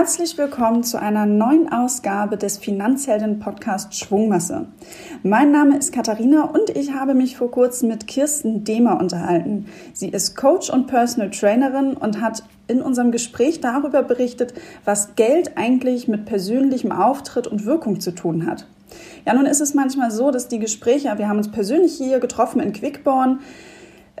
Herzlich willkommen zu einer neuen Ausgabe des Finanzhelden Podcast Schwungmasse. Mein Name ist Katharina und ich habe mich vor kurzem mit Kirsten Demer unterhalten. Sie ist Coach und Personal Trainerin und hat in unserem Gespräch darüber berichtet, was Geld eigentlich mit persönlichem Auftritt und Wirkung zu tun hat. Ja, nun ist es manchmal so, dass die Gespräche, wir haben uns persönlich hier getroffen in Quickborn,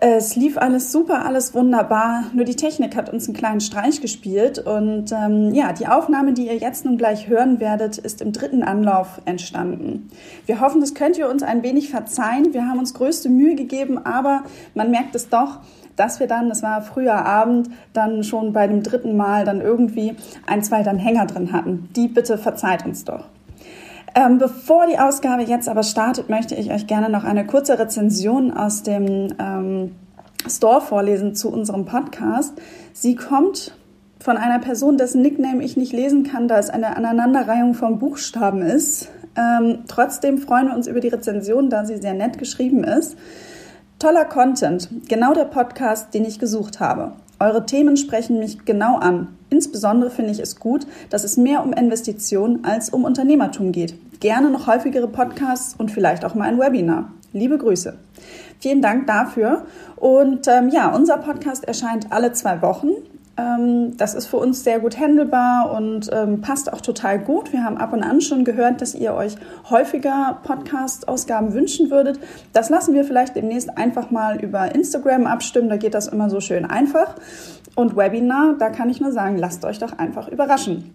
es lief alles super, alles wunderbar. Nur die Technik hat uns einen kleinen Streich gespielt. Und ähm, ja, die Aufnahme, die ihr jetzt nun gleich hören werdet, ist im dritten Anlauf entstanden. Wir hoffen, das könnt ihr uns ein wenig verzeihen. Wir haben uns größte Mühe gegeben, aber man merkt es doch, dass wir dann, das war früher Abend, dann schon bei dem dritten Mal dann irgendwie ein, zwei dann Hänger drin hatten. Die bitte verzeiht uns doch. Ähm, bevor die Ausgabe jetzt aber startet, möchte ich euch gerne noch eine kurze Rezension aus dem ähm, Store vorlesen zu unserem Podcast. Sie kommt von einer Person, dessen Nickname ich nicht lesen kann, da es eine Aneinanderreihung von Buchstaben ist. Ähm, trotzdem freuen wir uns über die Rezension, da sie sehr nett geschrieben ist. Toller Content, genau der Podcast, den ich gesucht habe. Eure Themen sprechen mich genau an. Insbesondere finde ich es gut, dass es mehr um Investitionen als um Unternehmertum geht. Gerne noch häufigere Podcasts und vielleicht auch mal ein Webinar. Liebe Grüße. Vielen Dank dafür. Und ähm, ja, unser Podcast erscheint alle zwei Wochen. Ähm, das ist für uns sehr gut handelbar und ähm, passt auch total gut. Wir haben ab und an schon gehört, dass ihr euch häufiger Podcast-Ausgaben wünschen würdet. Das lassen wir vielleicht demnächst einfach mal über Instagram abstimmen. Da geht das immer so schön einfach. Und Webinar, da kann ich nur sagen, lasst euch doch einfach überraschen.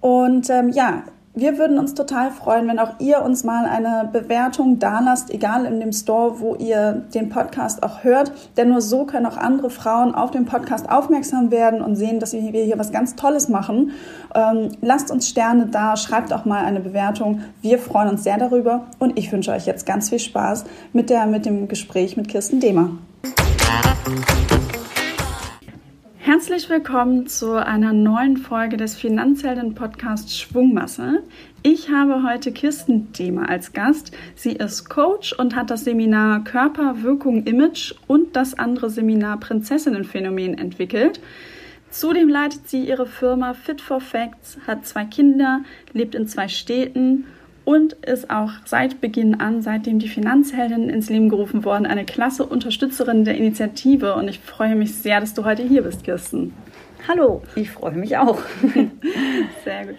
Und ähm, ja, wir würden uns total freuen, wenn auch ihr uns mal eine Bewertung dalasst, egal in dem Store, wo ihr den Podcast auch hört. Denn nur so können auch andere Frauen auf den Podcast aufmerksam werden und sehen, dass wir hier was ganz Tolles machen. Ähm, lasst uns Sterne da, schreibt auch mal eine Bewertung. Wir freuen uns sehr darüber und ich wünsche euch jetzt ganz viel Spaß mit, der, mit dem Gespräch mit Kirsten Demer. Herzlich willkommen zu einer neuen Folge des Finanzhelden Podcasts Schwungmasse. Ich habe heute Kirsten Demer als Gast. Sie ist Coach und hat das Seminar Körper, Wirkung, Image und das andere Seminar Prinzessinnenphänomen entwickelt. Zudem leitet sie ihre Firma Fit for Facts, hat zwei Kinder, lebt in zwei Städten und ist auch seit Beginn an, seitdem die Finanzheldin ins Leben gerufen worden, eine klasse Unterstützerin der Initiative. Und ich freue mich sehr, dass du heute hier bist, Kirsten. Hallo, ich freue mich auch. Sehr gut.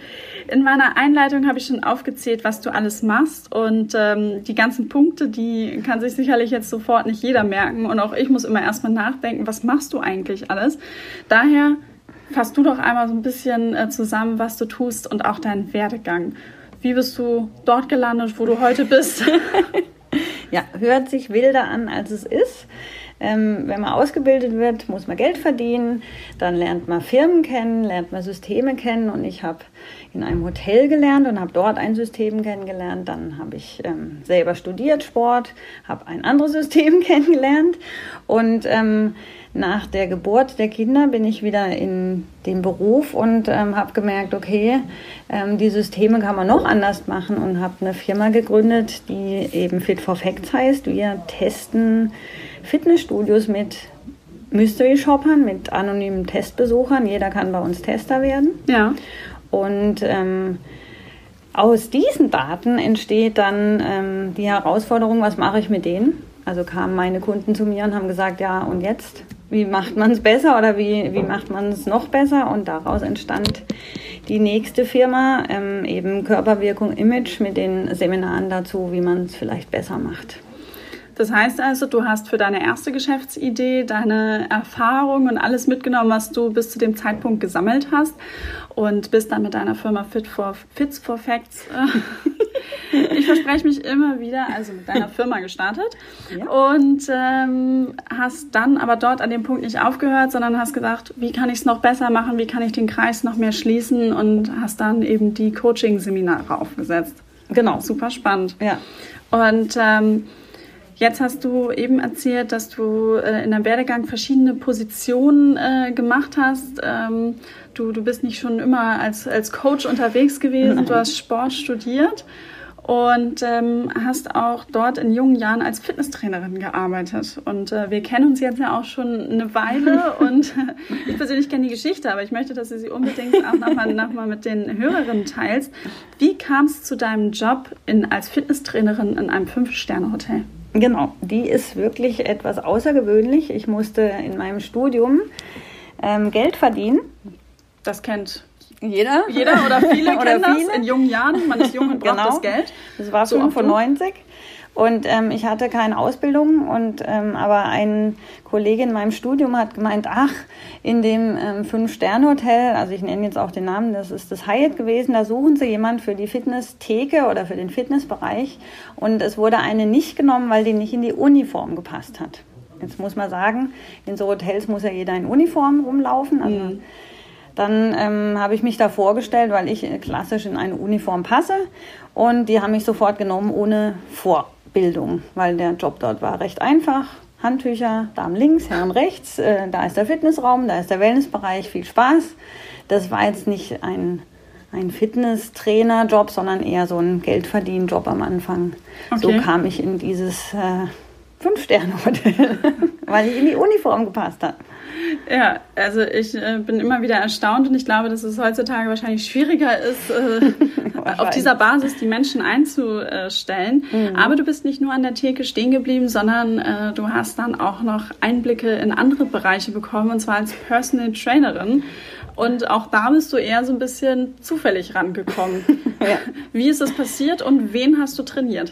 In meiner Einleitung habe ich schon aufgezählt, was du alles machst und ähm, die ganzen Punkte, die kann sich sicherlich jetzt sofort nicht jeder merken und auch ich muss immer erstmal nachdenken, was machst du eigentlich alles? Daher fasst du doch einmal so ein bisschen äh, zusammen, was du tust und auch deinen Werdegang. Wie bist du dort gelandet, wo du heute bist? ja, hört sich wilder an, als es ist. Ähm, wenn man ausgebildet wird, muss man Geld verdienen, dann lernt man Firmen kennen, lernt man Systeme kennen und ich habe in einem Hotel gelernt und habe dort ein System kennengelernt. Dann habe ich ähm, selber studiert Sport, habe ein anderes System kennengelernt und ähm, nach der Geburt der Kinder bin ich wieder in den Beruf und ähm, habe gemerkt, okay, ähm, die Systeme kann man noch anders machen und habe eine Firma gegründet, die eben Fit for Facts heißt. Wir testen Fitnessstudios mit Mystery Shoppern, mit anonymen Testbesuchern. Jeder kann bei uns Tester werden. Ja. Und ähm, aus diesen Daten entsteht dann ähm, die Herausforderung, was mache ich mit denen? Also kamen meine Kunden zu mir und haben gesagt, ja, und jetzt? Wie macht man es besser oder wie, wie macht man es noch besser? Und daraus entstand die nächste Firma, ähm, eben Körperwirkung Image mit den Seminaren dazu, wie man es vielleicht besser macht. Das heißt also, du hast für deine erste Geschäftsidee deine Erfahrung und alles mitgenommen, was du bis zu dem Zeitpunkt gesammelt hast und bist dann mit deiner Firma Fit for, Fits for Facts, ich verspreche mich immer wieder, also mit deiner Firma gestartet ja. und ähm, hast dann aber dort an dem Punkt nicht aufgehört, sondern hast gesagt, wie kann ich es noch besser machen, wie kann ich den Kreis noch mehr schließen und hast dann eben die Coaching-Seminare aufgesetzt. Genau. Super spannend. Ja. Und ähm, Jetzt hast du eben erzählt, dass du äh, in deinem Werdegang verschiedene Positionen äh, gemacht hast. Ähm, du, du bist nicht schon immer als, als Coach unterwegs gewesen, Nein. du hast Sport studiert. und ähm, hast auch dort in jungen Jahren als Fitnesstrainerin gearbeitet. Und äh, wir kennen uns jetzt ja auch schon eine Weile und ich persönlich kenne die Geschichte, aber ich möchte, dass du sie unbedingt auch nochmal noch mal mit den Hörerinnen teilst. Wie kam es zu deinem Job in, als Fitnesstrainerin in einem Fünf-Sterne-Hotel? Genau, die ist wirklich etwas außergewöhnlich. Ich musste in meinem Studium ähm, Geld verdienen. Das kennt jeder. Jeder oder viele oder kennen viele. das in jungen Jahren. Man ist jung und braucht genau. das Geld. Das war so 95. Und ähm, ich hatte keine Ausbildung und ähm, aber ein Kollege in meinem Studium hat gemeint, ach, in dem ähm, Fünf-Sterne-Hotel, also ich nenne jetzt auch den Namen, das ist das Hyatt gewesen, da suchen sie jemand für die Fitness-Theke oder für den Fitnessbereich und es wurde eine nicht genommen, weil die nicht in die Uniform gepasst hat. Jetzt muss man sagen, in so Hotels muss ja jeder in Uniform rumlaufen. Also mhm. Dann ähm, habe ich mich da vorgestellt, weil ich klassisch in eine Uniform passe. Und die haben mich sofort genommen ohne Vorbildung, weil der Job dort war recht einfach. Handtücher, Damen links, Herren rechts, äh, da ist der Fitnessraum, da ist der Wellnessbereich, viel Spaß. Das war jetzt nicht ein, ein Fitnesstrainer-Job, sondern eher so ein Geldverdienen-Job am Anfang. Okay. So kam ich in dieses äh, Fünf-Sterne-Hotel, weil ich in die Uniform gepasst habe. Ja, also ich äh, bin immer wieder erstaunt und ich glaube, dass es heutzutage wahrscheinlich schwieriger ist, äh, auf dieser Basis die Menschen einzustellen. Mhm. Aber du bist nicht nur an der Theke stehen geblieben, sondern äh, du hast dann auch noch Einblicke in andere Bereiche bekommen, und zwar als Personal Trainerin. Und auch da bist du eher so ein bisschen zufällig rangekommen. ja. Wie ist das passiert und wen hast du trainiert?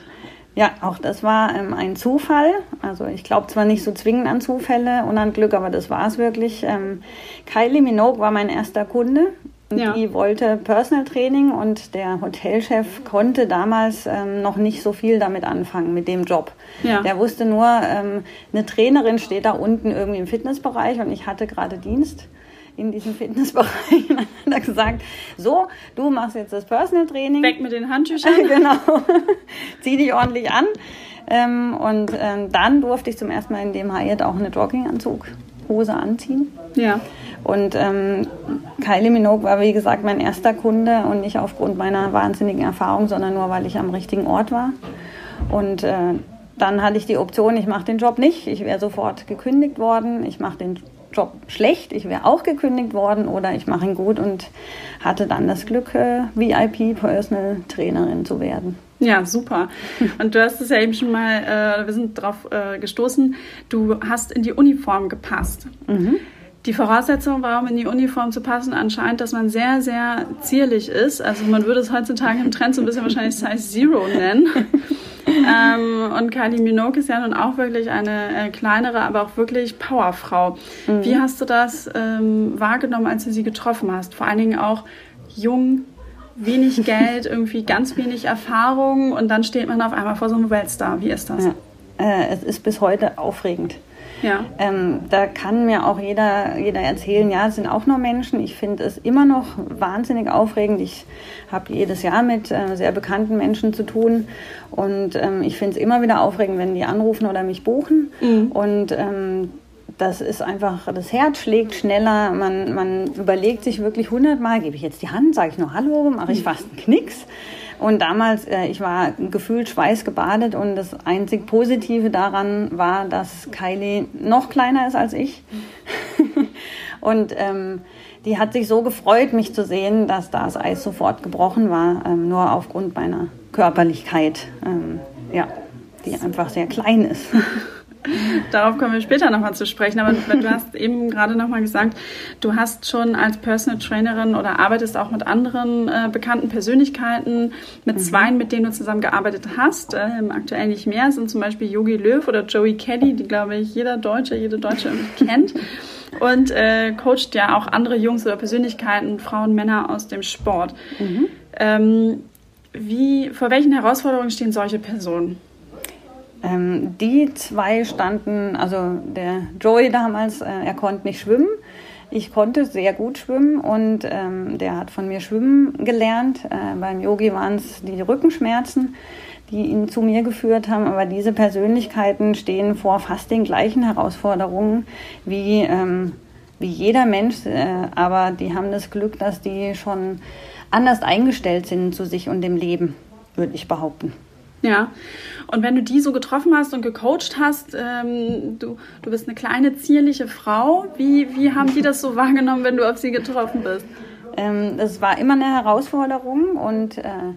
Ja, auch das war ähm, ein Zufall. Also ich glaube zwar nicht so zwingend an Zufälle und an Glück, aber das war es wirklich. Ähm, Kylie Minogue war mein erster Kunde. Ja. Die wollte Personal Training und der Hotelchef konnte damals ähm, noch nicht so viel damit anfangen, mit dem Job. Ja. Der wusste nur, ähm, eine Trainerin steht da unten irgendwie im Fitnessbereich und ich hatte gerade Dienst in diesem Fitnessbereich. Und dann hat er gesagt, so, du machst jetzt das Personal Training. Weg mit den Handtüchern. genau. Zieh dich ordentlich an. Ähm, und ähm, dann durfte ich zum ersten Mal in dem Hyatt auch eine Jogginganzug-Hose anziehen. Ja. Und ähm, Kylie Minogue war, wie gesagt, mein erster Kunde und nicht aufgrund meiner wahnsinnigen Erfahrung, sondern nur, weil ich am richtigen Ort war. Und äh, dann hatte ich die Option, ich mache den Job nicht. Ich wäre sofort gekündigt worden. Ich mache den Job schlecht, ich wäre auch gekündigt worden oder ich mache ihn gut und hatte dann das Glück, äh, VIP Personal Trainerin zu werden. Ja, super. Und du hast es ja eben schon mal, äh, wir sind darauf äh, gestoßen, du hast in die Uniform gepasst. Mhm. Die Voraussetzung, warum in die Uniform zu passen, anscheinend, dass man sehr, sehr zierlich ist. Also man würde es heutzutage im Trend so ein bisschen wahrscheinlich Size Zero nennen. ähm, und Kylie Minogue ist ja nun auch wirklich eine äh, kleinere, aber auch wirklich Powerfrau. Mhm. Wie hast du das ähm, wahrgenommen, als du sie getroffen hast? Vor allen Dingen auch jung, wenig Geld, irgendwie ganz wenig Erfahrung und dann steht man auf einmal vor so einem Weltstar. Wie ist das? Ja. Äh, es ist bis heute aufregend. Ja. Ähm, da kann mir auch jeder, jeder erzählen, ja, es sind auch nur Menschen. Ich finde es immer noch wahnsinnig aufregend. Ich habe jedes Jahr mit äh, sehr bekannten Menschen zu tun und ähm, ich finde es immer wieder aufregend, wenn die anrufen oder mich buchen. Mhm. Und ähm, das ist einfach, das Herz schlägt schneller, man, man überlegt sich wirklich hundertmal, gebe ich jetzt die Hand, sage ich nur Hallo, mache ich fast einen Knicks. Und damals, äh, ich war gefühlt schweißgebadet und das einzig Positive daran war, dass Kylie noch kleiner ist als ich. und ähm, die hat sich so gefreut, mich zu sehen, dass das Eis sofort gebrochen war, ähm, nur aufgrund meiner Körperlichkeit, ähm, ja, die einfach sehr klein ist. Darauf kommen wir später nochmal zu sprechen. Aber du hast eben gerade nochmal gesagt, du hast schon als Personal Trainerin oder arbeitest auch mit anderen äh, bekannten Persönlichkeiten, mit mhm. zweien, mit denen du zusammengearbeitet hast. Äh, aktuell nicht mehr sind zum Beispiel Yogi Löw oder Joey Kelly, die glaube ich jeder Deutsche, jede Deutsche kennt. Und äh, coacht ja auch andere Jungs oder Persönlichkeiten, Frauen, Männer aus dem Sport. Mhm. Ähm, wie, vor welchen Herausforderungen stehen solche Personen? Ähm, die zwei standen, also der Joey damals, äh, er konnte nicht schwimmen. Ich konnte sehr gut schwimmen und ähm, der hat von mir schwimmen gelernt. Äh, beim Yogi waren es die Rückenschmerzen, die ihn zu mir geführt haben. Aber diese Persönlichkeiten stehen vor fast den gleichen Herausforderungen wie, ähm, wie jeder Mensch. Äh, aber die haben das Glück, dass die schon anders eingestellt sind zu sich und dem Leben. würde ich behaupten. Ja, und wenn du die so getroffen hast und gecoacht hast, ähm, du, du bist eine kleine, zierliche Frau, wie, wie haben die das so wahrgenommen, wenn du auf sie getroffen bist? Ähm, das war immer eine Herausforderung und äh,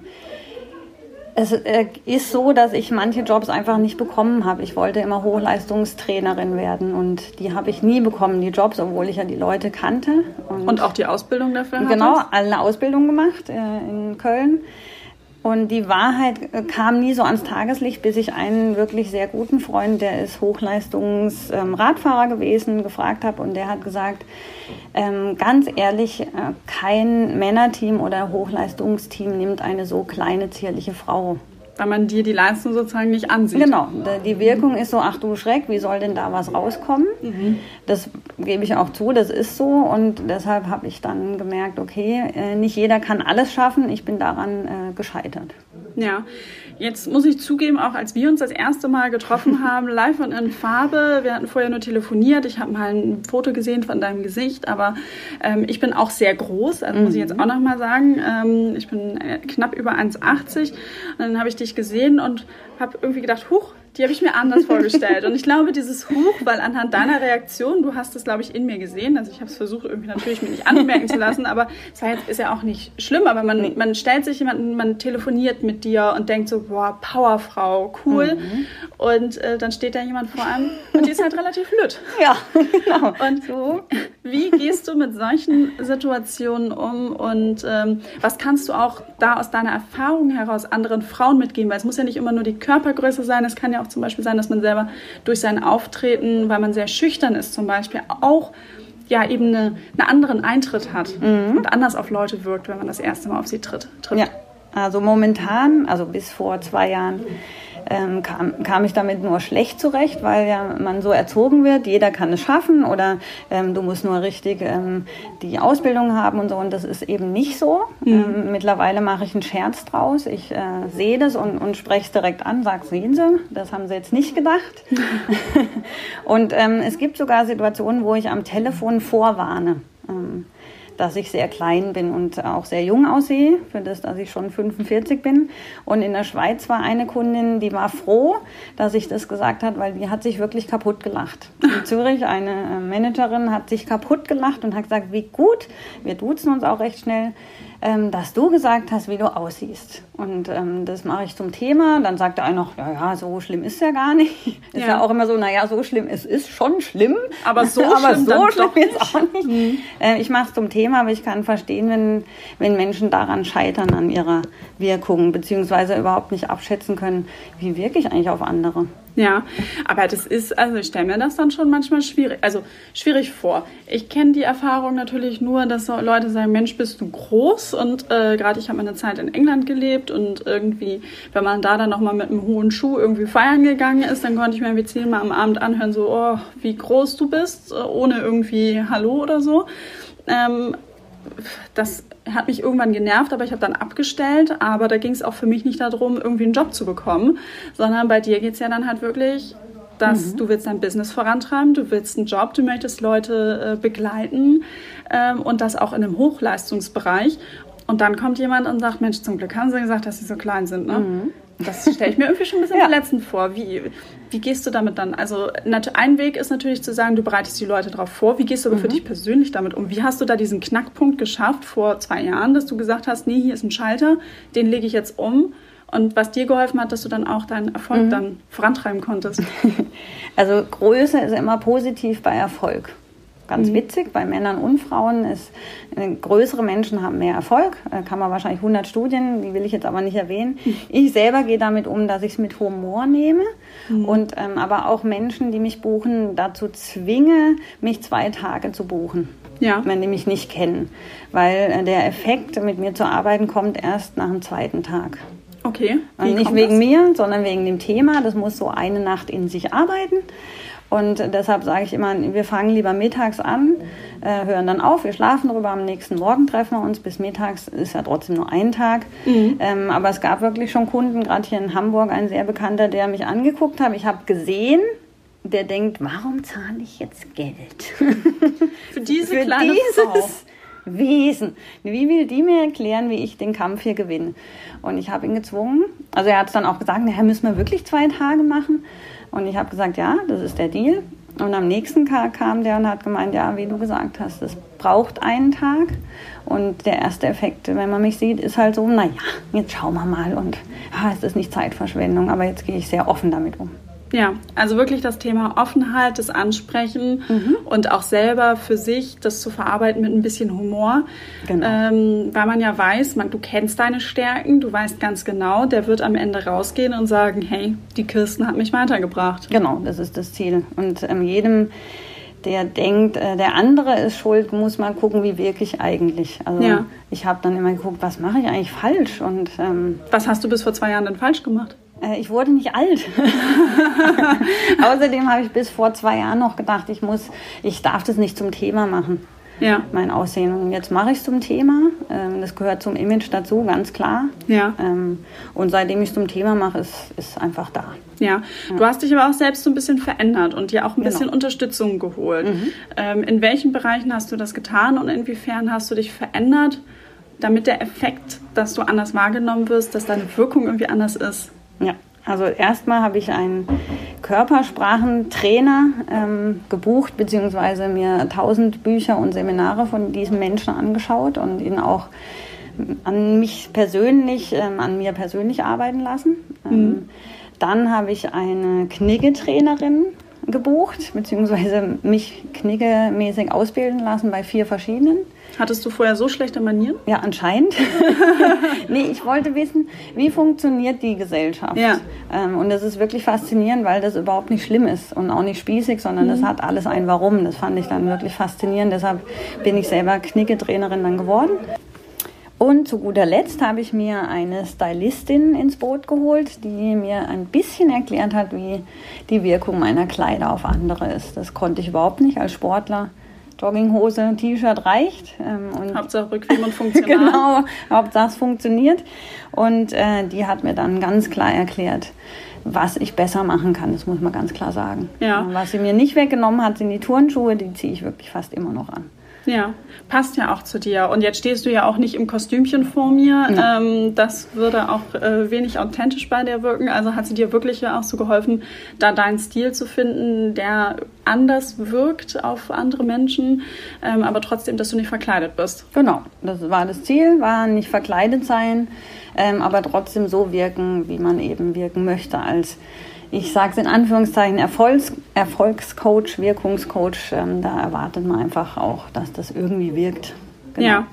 es äh, ist so, dass ich manche Jobs einfach nicht bekommen habe. Ich wollte immer Hochleistungstrainerin werden und die habe ich nie bekommen, die Jobs, obwohl ich ja die Leute kannte. Und, und auch die Ausbildung dafür Genau, eine Ausbildung gemacht äh, in Köln. Und die Wahrheit äh, kam nie so ans Tageslicht, bis ich einen wirklich sehr guten Freund, der ist Hochleistungsradfahrer ähm, gewesen, gefragt habe. Und der hat gesagt, ähm, ganz ehrlich, äh, kein Männerteam oder Hochleistungsteam nimmt eine so kleine, zierliche Frau weil man dir die Leistung sozusagen nicht ansieht. Genau, die Wirkung ist so, ach du Schreck, wie soll denn da was rauskommen? Mhm. Das gebe ich auch zu, das ist so und deshalb habe ich dann gemerkt, okay, äh, nicht jeder kann alles schaffen, ich bin daran äh, gescheitert. Ja, Jetzt muss ich zugeben, auch als wir uns das erste Mal getroffen haben, live und in Farbe, wir hatten vorher nur telefoniert, ich habe mal ein Foto gesehen von deinem Gesicht, aber ähm, ich bin auch sehr groß, also mhm. muss ich jetzt mhm. auch nochmal sagen. Ähm, ich bin äh, knapp über 1,80 und dann habe ich dich gesehen und habe irgendwie gedacht, huch, die habe ich mir anders vorgestellt. Und ich glaube, dieses Huch, weil anhand deiner Reaktion, du hast es, glaube ich, in mir gesehen. Also ich habe es versucht, irgendwie natürlich mir nicht anmerken zu lassen, aber es jetzt, ist ja auch nicht schlimm. Aber man, man stellt sich jemanden, man telefoniert mit dir und denkt so, boah, Powerfrau, cool. Mhm. Und äh, dann steht da jemand vor einem und die ist halt relativ lütt. Ja, genau. Und so. wie gehst du mit solchen Situationen um und ähm, was kannst du auch da aus deiner Erfahrung heraus anderen Frauen mitgeben? Weil es muss ja nicht immer nur die Körpergröße sein, es kann ja auch zum Beispiel sein, dass man selber durch sein Auftreten, weil man sehr schüchtern ist zum Beispiel, auch ja eben eine, einen anderen Eintritt hat mhm. und anders auf Leute wirkt, wenn man das erste Mal auf sie tritt. tritt. Ja, also momentan, also bis vor zwei Jahren, ähm, kam, kam ich damit nur schlecht zurecht, weil ja man so erzogen wird, jeder kann es schaffen oder ähm, du musst nur richtig ähm, die Ausbildung haben und so und das ist eben nicht so. Mhm. Ähm, mittlerweile mache ich einen Scherz draus, ich äh, sehe das und, und spreche es direkt an, sag, sehen Sie, das haben Sie jetzt nicht gedacht. und ähm, es gibt sogar Situationen, wo ich am Telefon vorwarne. Dass ich sehr klein bin und auch sehr jung aussehe, für das, dass ich schon 45 bin. Und in der Schweiz war eine Kundin, die war froh, dass ich das gesagt habe, weil die hat sich wirklich kaputt gelacht. In Zürich eine äh, Managerin hat sich kaputt gelacht und hat gesagt, wie gut, wir duzen uns auch recht schnell, ähm, dass du gesagt hast, wie du aussiehst. Und ähm, das mache ich zum Thema. Dann sagt der eine noch, ja, ja, so schlimm ist ja gar nicht. Ist ja, ja auch immer so, naja, so schlimm, es ist schon schlimm. Aber so aber schlimm, so schlimm ist auch nicht. Mhm. Äh, ich mache es zum Thema, aber ich kann verstehen, wenn, wenn Menschen daran scheitern, an ihrer Wirkung, beziehungsweise überhaupt nicht abschätzen können, wie wirke ich eigentlich auf andere. Ja, aber das ist, also ich stelle mir das dann schon manchmal schwierig, also schwierig vor. Ich kenne die Erfahrung natürlich nur, dass Leute sagen, Mensch, bist du groß und äh, gerade ich habe eine Zeit in England gelebt und irgendwie, wenn man da dann nochmal mit einem hohen Schuh irgendwie feiern gegangen ist, dann konnte ich mir irgendwie zehnmal am Abend anhören, so, oh, wie groß du bist, ohne irgendwie Hallo oder so. Ähm, das hat mich irgendwann genervt, aber ich habe dann abgestellt. Aber da ging es auch für mich nicht darum, irgendwie einen Job zu bekommen, sondern bei dir geht es ja dann halt wirklich, dass mhm. du willst dein Business vorantreiben, du willst einen Job, du möchtest Leute äh, begleiten ähm, und das auch in einem Hochleistungsbereich. Und dann kommt jemand und sagt, Mensch, zum Glück haben sie gesagt, dass sie so klein sind. Ne? Mhm. Das stelle ich mir irgendwie schon ein bisschen ja. verletzend vor. Wie, wie gehst du damit dann? Also ein Weg ist natürlich zu sagen, du bereitest die Leute darauf vor. Wie gehst du aber mhm. für dich persönlich damit um? Wie hast du da diesen Knackpunkt geschafft vor zwei Jahren, dass du gesagt hast, nee, hier ist ein Schalter, den lege ich jetzt um? Und was dir geholfen hat, dass du dann auch deinen Erfolg mhm. dann vorantreiben konntest? Also Größe ist immer positiv bei Erfolg ganz mhm. witzig. Bei Männern und Frauen ist äh, größere Menschen haben mehr Erfolg. Da kann man wahrscheinlich 100 Studien, die will ich jetzt aber nicht erwähnen. Mhm. Ich selber gehe damit um, dass ich es mit Humor nehme mhm. und ähm, aber auch Menschen, die mich buchen, dazu zwinge, mich zwei Tage zu buchen. Ja. wenn die mich nicht kennen. Weil äh, der Effekt, mit mir zu arbeiten, kommt erst nach dem zweiten Tag. Okay. Nicht wegen das? mir, sondern wegen dem Thema. Das muss so eine Nacht in sich arbeiten. Und deshalb sage ich immer, wir fangen lieber mittags an, äh, hören dann auf, wir schlafen drüber, am nächsten Morgen treffen wir uns. Bis mittags ist ja trotzdem nur ein Tag. Mhm. Ähm, aber es gab wirklich schon Kunden, gerade hier in Hamburg, ein sehr bekannter, der mich angeguckt hat. Ich habe gesehen, der denkt, warum zahle ich jetzt Geld? Für diese Für kleine dieses, Frau. Wesen. Wie will die mir erklären, wie ich den Kampf hier gewinne? Und ich habe ihn gezwungen. Also er hat es dann auch gesagt, naja, müssen wir wirklich zwei Tage machen? Und ich habe gesagt, ja, das ist der Deal. Und am nächsten Tag kam der und hat gemeint, ja, wie du gesagt hast, es braucht einen Tag. Und der erste Effekt, wenn man mich sieht, ist halt so, naja, jetzt schauen wir mal und ah, es ist nicht Zeitverschwendung, aber jetzt gehe ich sehr offen damit um. Ja, also wirklich das Thema Offenheit, das Ansprechen mhm. und auch selber für sich das zu verarbeiten mit ein bisschen Humor. Genau. Ähm, weil man ja weiß, man, du kennst deine Stärken, du weißt ganz genau, der wird am Ende rausgehen und sagen, hey, die Kirsten hat mich weitergebracht. Genau, das ist das Ziel. Und ähm, jedem der denkt, äh, der andere ist schuld, muss mal gucken, wie wirklich eigentlich. Also ja. ich habe dann immer geguckt, was mache ich eigentlich falsch und ähm, was hast du bis vor zwei Jahren denn falsch gemacht? Äh, ich wurde nicht alt. Außerdem habe ich bis vor zwei Jahren noch gedacht, ich muss, ich darf das nicht zum Thema machen. Ja. Mein Aussehen. Und jetzt mache ich es zum Thema. Ähm, das gehört zum Image dazu, ganz klar. Ja. Ähm, und seitdem ich es zum Thema mache, ist es einfach da. Ja. ja. Du hast dich aber auch selbst so ein bisschen verändert und dir auch ein bisschen genau. Unterstützung geholt. Mhm. Ähm, in welchen Bereichen hast du das getan und inwiefern hast du dich verändert, damit der Effekt, dass du anders wahrgenommen wirst, dass deine Wirkung irgendwie anders ist? Ja, also erstmal habe ich einen Körpersprachentrainer ähm, gebucht, beziehungsweise mir tausend Bücher und Seminare von diesem Menschen angeschaut und ihn auch an mich persönlich, ähm, an mir persönlich arbeiten lassen. Ähm, mhm. Dann habe ich eine Kniggetrainerin gebucht, beziehungsweise mich kniggemäßig ausbilden lassen bei vier verschiedenen. Hattest du vorher so schlechte Manieren? Ja, anscheinend. nee, ich wollte wissen, wie funktioniert die Gesellschaft. Ja. Ähm, und das ist wirklich faszinierend, weil das überhaupt nicht schlimm ist und auch nicht spießig, sondern mhm. das hat alles ein Warum. Das fand ich dann wirklich faszinierend. Deshalb bin ich selber Knicketrainerin dann geworden. Und zu guter Letzt habe ich mir eine Stylistin ins Boot geholt, die mir ein bisschen erklärt hat, wie die Wirkung meiner Kleider auf andere ist. Das konnte ich überhaupt nicht als Sportler. Jogginghose, T-Shirt reicht. Ähm, und Hauptsache bequem und funktional. genau, Hauptsache es funktioniert. Und äh, die hat mir dann ganz klar erklärt, was ich besser machen kann. Das muss man ganz klar sagen. Ja. Was sie mir nicht weggenommen hat, sind die Turnschuhe. Die ziehe ich wirklich fast immer noch an. Ja, passt ja auch zu dir. Und jetzt stehst du ja auch nicht im Kostümchen vor mir. Ja. Ähm, das würde auch äh, wenig authentisch bei dir wirken. Also hat sie dir wirklich ja auch so geholfen, da deinen Stil zu finden, der anders wirkt auf andere Menschen, ähm, aber trotzdem, dass du nicht verkleidet bist. Genau, das war das Ziel, war nicht verkleidet sein, ähm, aber trotzdem so wirken, wie man eben wirken möchte als ich sage es in Anführungszeichen, Erfolgs Erfolgscoach, Wirkungscoach, ähm, da erwartet man einfach auch, dass das irgendwie wirkt. Genau. Ja.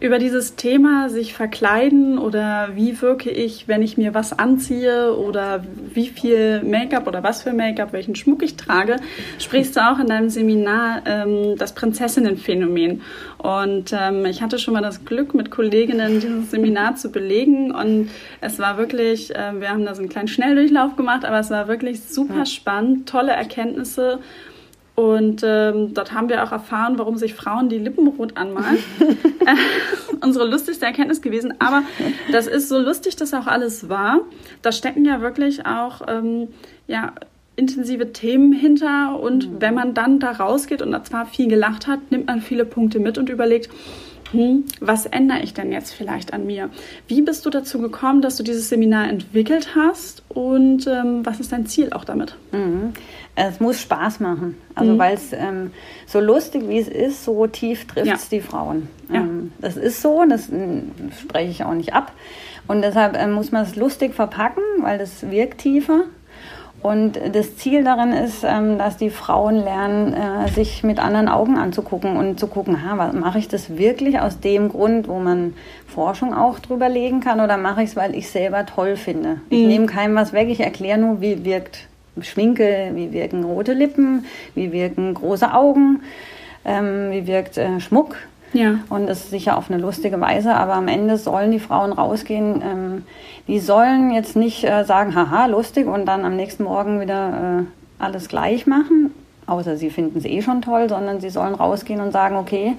Über dieses Thema sich verkleiden oder wie wirke ich, wenn ich mir was anziehe oder wie viel Make-up oder was für Make-up, welchen Schmuck ich trage, sprichst du auch in deinem Seminar ähm, das Prinzessinnenphänomen. Und ähm, ich hatte schon mal das Glück, mit Kolleginnen dieses Seminar zu belegen. Und es war wirklich, äh, wir haben da so einen kleinen Schnelldurchlauf gemacht, aber es war wirklich super spannend, tolle Erkenntnisse. Und ähm, dort haben wir auch erfahren, warum sich Frauen die Lippen rot anmalen. äh, unsere lustigste Erkenntnis gewesen. Aber das ist so lustig, dass auch alles war. Da stecken ja wirklich auch ähm, ja, intensive Themen hinter. Und mhm. wenn man dann da rausgeht und da zwar viel gelacht hat, nimmt man viele Punkte mit und überlegt, hm, was ändere ich denn jetzt vielleicht an mir? Wie bist du dazu gekommen, dass du dieses Seminar entwickelt hast und ähm, was ist dein Ziel auch damit? Mhm. Es muss Spaß machen. Also mhm. weil es ähm, so lustig wie es ist, so tief trifft es ja. die Frauen. Ja. Ähm, das ist so, das äh, spreche ich auch nicht ab. Und deshalb äh, muss man es lustig verpacken, weil das wirkt tiefer. Und das Ziel darin ist, ähm, dass die Frauen lernen, äh, sich mit anderen Augen anzugucken und zu gucken, ha, mache ich das wirklich aus dem Grund, wo man Forschung auch drüber legen kann, oder mache ich es, weil ich es selber toll finde? Ich mhm. nehme keinem was weg, ich erkläre nur, wie wirkt Schminke, wie wirken rote Lippen, wie wirken große Augen, ähm, wie wirkt äh, Schmuck. Ja. Und das ist sicher auf eine lustige Weise, aber am Ende sollen die Frauen rausgehen. Ähm, die sollen jetzt nicht äh, sagen, haha, lustig und dann am nächsten Morgen wieder äh, alles gleich machen. Außer sie finden es eh schon toll, sondern sie sollen rausgehen und sagen, okay,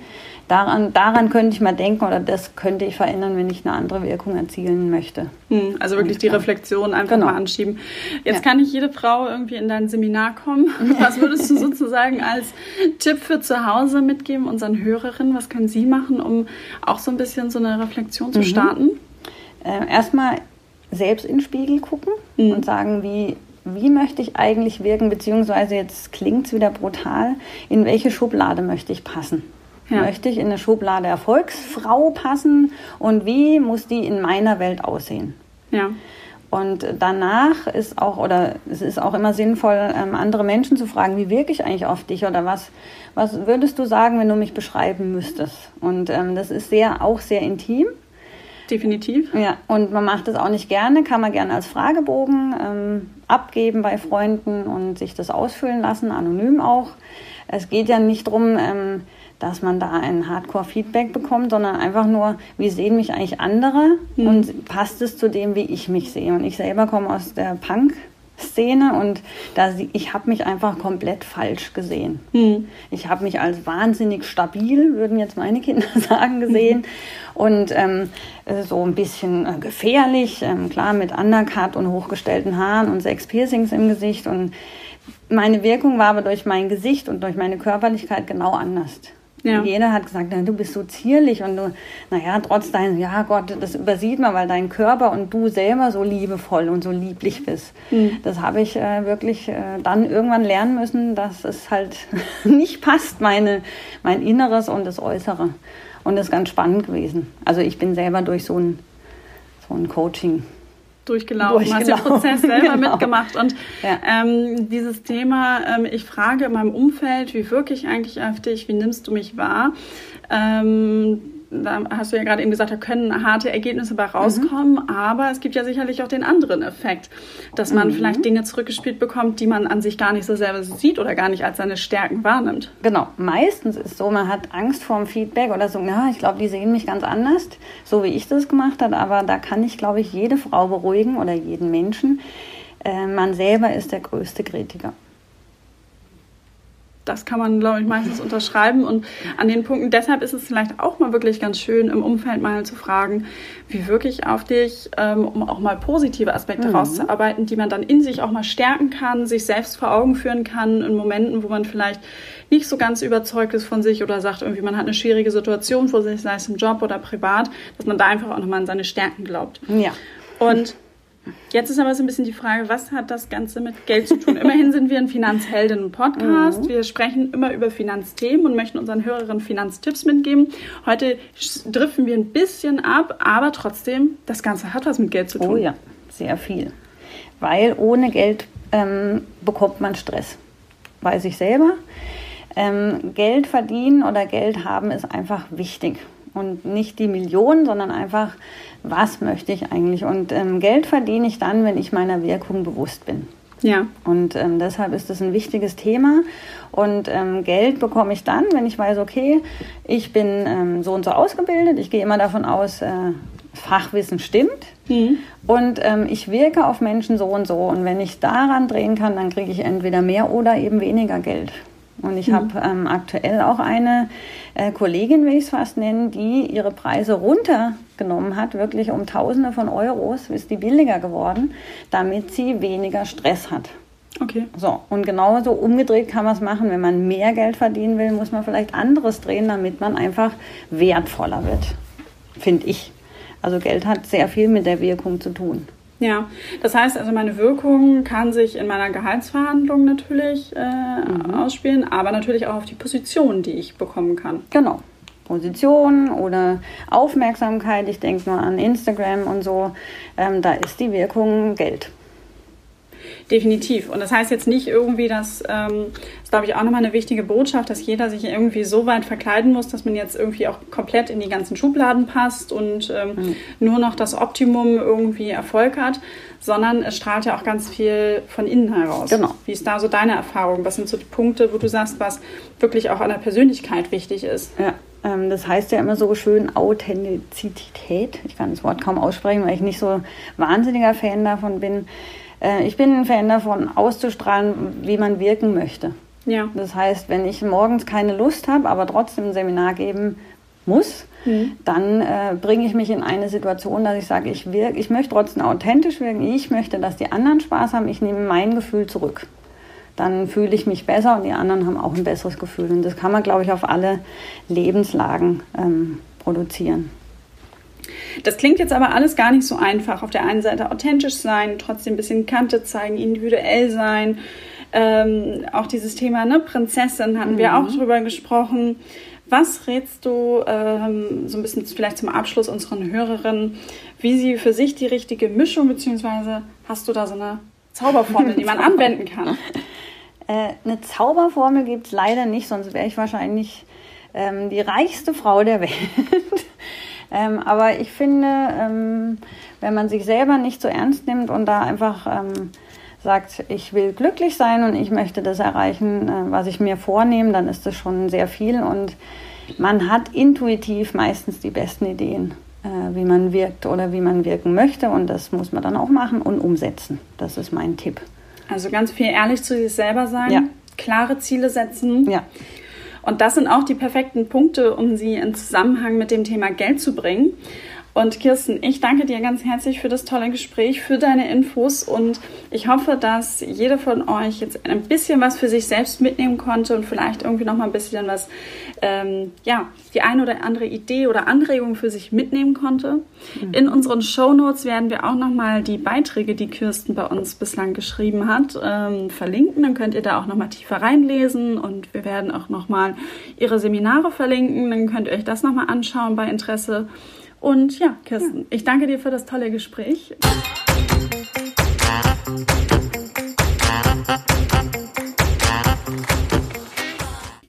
daran, daran könnte ich mal denken oder das könnte ich verändern, wenn ich eine andere Wirkung erzielen möchte. Hm, also wirklich die Reflexion einfach genau. mal anschieben. Jetzt ja. kann nicht jede Frau irgendwie in dein Seminar kommen. Was würdest du sozusagen als Tipp für zu Hause mitgeben unseren Hörerinnen? Was können sie machen, um auch so ein bisschen so eine Reflexion zu mhm. starten? Äh, erstmal selbst in den Spiegel gucken mhm. und sagen, wie wie möchte ich eigentlich wirken, beziehungsweise jetzt klingt es wieder brutal, in welche Schublade möchte ich passen? Ja. Möchte ich in eine Schublade Erfolgsfrau passen und wie muss die in meiner Welt aussehen? Ja. Und danach ist auch, oder es ist auch immer sinnvoll, ähm, andere Menschen zu fragen, wie wirke ich eigentlich auf dich oder was, was würdest du sagen, wenn du mich beschreiben müsstest? Und ähm, das ist sehr, auch sehr intim definitiv. Ja, und man macht das auch nicht gerne, kann man gerne als Fragebogen ähm, abgeben bei Freunden und sich das ausfüllen lassen, anonym auch. Es geht ja nicht darum, ähm, dass man da ein Hardcore-Feedback bekommt, sondern einfach nur, wie sehen mich eigentlich andere mhm. und passt es zu dem, wie ich mich sehe. Und ich selber komme aus der Punk- Szene und da ich habe mich einfach komplett falsch gesehen. Mhm. Ich habe mich als wahnsinnig stabil, würden jetzt meine Kinder sagen, gesehen mhm. und ähm, äh, so ein bisschen äh, gefährlich, ähm, klar mit Undercut und hochgestellten Haaren und sechs Piercings im Gesicht und meine Wirkung war aber durch mein Gesicht und durch meine Körperlichkeit genau anders. Ja. Jeder hat gesagt, du bist so zierlich und du, naja, trotz dein, ja Gott, das übersieht man, weil dein Körper und du selber so liebevoll und so lieblich bist. Mhm. Das habe ich äh, wirklich äh, dann irgendwann lernen müssen, dass es halt nicht passt, meine, mein Inneres und das Äußere. Und das ist ganz spannend gewesen. Also ich bin selber durch so ein, so ein Coaching durchgelaufen, durchgelaufen. hast den Prozess selber genau. mitgemacht. Und ja. ähm, dieses Thema, ähm, ich frage in meinem Umfeld, wie wirke ich eigentlich auf dich, wie nimmst du mich wahr? Ähm, da hast du ja gerade eben gesagt, da können harte Ergebnisse bei rauskommen, mhm. aber es gibt ja sicherlich auch den anderen Effekt, dass man mhm. vielleicht Dinge zurückgespielt bekommt, die man an sich gar nicht so selber sieht oder gar nicht als seine Stärken wahrnimmt. Genau, meistens ist es so, man hat Angst vor dem Feedback oder so, na, ich glaube, die sehen mich ganz anders, so wie ich das gemacht habe, aber da kann ich, glaube ich, jede Frau beruhigen oder jeden Menschen. Äh, man selber ist der größte Kritiker das kann man, glaube ich, meistens unterschreiben. Und an den Punkten, deshalb ist es vielleicht auch mal wirklich ganz schön, im Umfeld mal zu fragen, wie wirklich auf dich, ähm, um auch mal positive Aspekte mhm. rauszuarbeiten, die man dann in sich auch mal stärken kann, sich selbst vor Augen führen kann, in Momenten, wo man vielleicht nicht so ganz überzeugt ist von sich oder sagt, irgendwie man hat eine schwierige Situation vor sich, sei es im Job oder privat, dass man da einfach auch nochmal an seine Stärken glaubt. Ja. Und Jetzt ist aber so ein bisschen die Frage, was hat das Ganze mit Geld zu tun? Immerhin sind wir ein Finanzhelden-Podcast. Mhm. Wir sprechen immer über Finanzthemen und möchten unseren Hörerinnen Finanztipps mitgeben. Heute driften wir ein bisschen ab, aber trotzdem, das Ganze hat was mit Geld zu tun. Oh ja, sehr viel. Weil ohne Geld ähm, bekommt man Stress. Weiß ich selber. Ähm, Geld verdienen oder Geld haben ist einfach wichtig. Und nicht die Millionen, sondern einfach was möchte ich eigentlich. Und ähm, Geld verdiene ich dann, wenn ich meiner Wirkung bewusst bin. Ja. Und ähm, deshalb ist das ein wichtiges Thema. Und ähm, Geld bekomme ich dann, wenn ich weiß, okay, ich bin ähm, so und so ausgebildet. Ich gehe immer davon aus, äh, Fachwissen stimmt. Mhm. Und ähm, ich wirke auf Menschen so und so. Und wenn ich daran drehen kann, dann kriege ich entweder mehr oder eben weniger Geld. Und ich mhm. habe ähm, aktuell auch eine äh, Kollegin, will ich es fast nennen, die ihre Preise runtergenommen hat, wirklich um Tausende von Euros, ist die billiger geworden, damit sie weniger Stress hat. Okay. So, und genauso umgedreht kann man es machen. Wenn man mehr Geld verdienen will, muss man vielleicht anderes drehen, damit man einfach wertvoller wird, finde ich. Also Geld hat sehr viel mit der Wirkung zu tun. Ja, das heißt also, meine Wirkung kann sich in meiner Gehaltsverhandlung natürlich äh, mhm. ausspielen, aber natürlich auch auf die Position, die ich bekommen kann. Genau. Position oder Aufmerksamkeit, ich denke nur an Instagram und so, ähm, da ist die Wirkung Geld. Definitiv. Und das heißt jetzt nicht irgendwie, dass, ähm, das glaube ich auch nochmal eine wichtige Botschaft, dass jeder sich irgendwie so weit verkleiden muss, dass man jetzt irgendwie auch komplett in die ganzen Schubladen passt und ähm, mhm. nur noch das Optimum irgendwie Erfolg hat, sondern es strahlt ja auch ganz viel von innen heraus. Genau. Wie ist da so deine Erfahrung? Was sind so die Punkte, wo du sagst, was wirklich auch an der Persönlichkeit wichtig ist? Ja. Ähm, das heißt ja immer so schön Authentizität. Ich kann das Wort kaum aussprechen, weil ich nicht so wahnsinniger Fan davon bin. Äh, ich bin ein Fan davon, auszustrahlen, wie man wirken möchte. Ja. Das heißt, wenn ich morgens keine Lust habe, aber trotzdem ein Seminar geben muss, mhm. dann äh, bringe ich mich in eine Situation, dass ich sage, ich, wirke, ich möchte trotzdem authentisch wirken, ich möchte, dass die anderen Spaß haben, ich nehme mein Gefühl zurück. Dann fühle ich mich besser und die anderen haben auch ein besseres Gefühl. Und das kann man, glaube ich, auf alle Lebenslagen ähm, produzieren. Das klingt jetzt aber alles gar nicht so einfach. Auf der einen Seite authentisch sein, trotzdem ein bisschen Kante zeigen, individuell sein. Ähm, auch dieses Thema ne, Prinzessin hatten mhm. wir auch drüber gesprochen. Was rätst du ähm, so ein bisschen vielleicht zum Abschluss unseren Hörerinnen, wie sie für sich die richtige Mischung, beziehungsweise hast du da so eine Zauberformel, die man anwenden kann? Äh, eine Zauberformel gibt es leider nicht, sonst wäre ich wahrscheinlich ähm, die reichste Frau der Welt. Ähm, aber ich finde, ähm, wenn man sich selber nicht so ernst nimmt und da einfach ähm, sagt, ich will glücklich sein und ich möchte das erreichen, äh, was ich mir vornehme, dann ist das schon sehr viel und man hat intuitiv meistens die besten Ideen, äh, wie man wirkt oder wie man wirken möchte und das muss man dann auch machen und umsetzen. Das ist mein Tipp. Also ganz viel ehrlich zu sich selber sein, ja. klare Ziele setzen. Ja. Und das sind auch die perfekten Punkte, um sie in Zusammenhang mit dem Thema Geld zu bringen. Und Kirsten, ich danke dir ganz herzlich für das tolle Gespräch, für deine Infos und ich hoffe, dass jeder von euch jetzt ein bisschen was für sich selbst mitnehmen konnte und vielleicht irgendwie noch mal ein bisschen was, ähm, ja, die eine oder andere Idee oder Anregung für sich mitnehmen konnte. Mhm. In unseren Show Notes werden wir auch noch mal die Beiträge, die Kirsten bei uns bislang geschrieben hat, ähm, verlinken. Dann könnt ihr da auch noch mal tiefer reinlesen und wir werden auch noch mal ihre Seminare verlinken. Dann könnt ihr euch das noch mal anschauen bei Interesse. Und ja, Kirsten, ja. ich danke dir für das tolle Gespräch.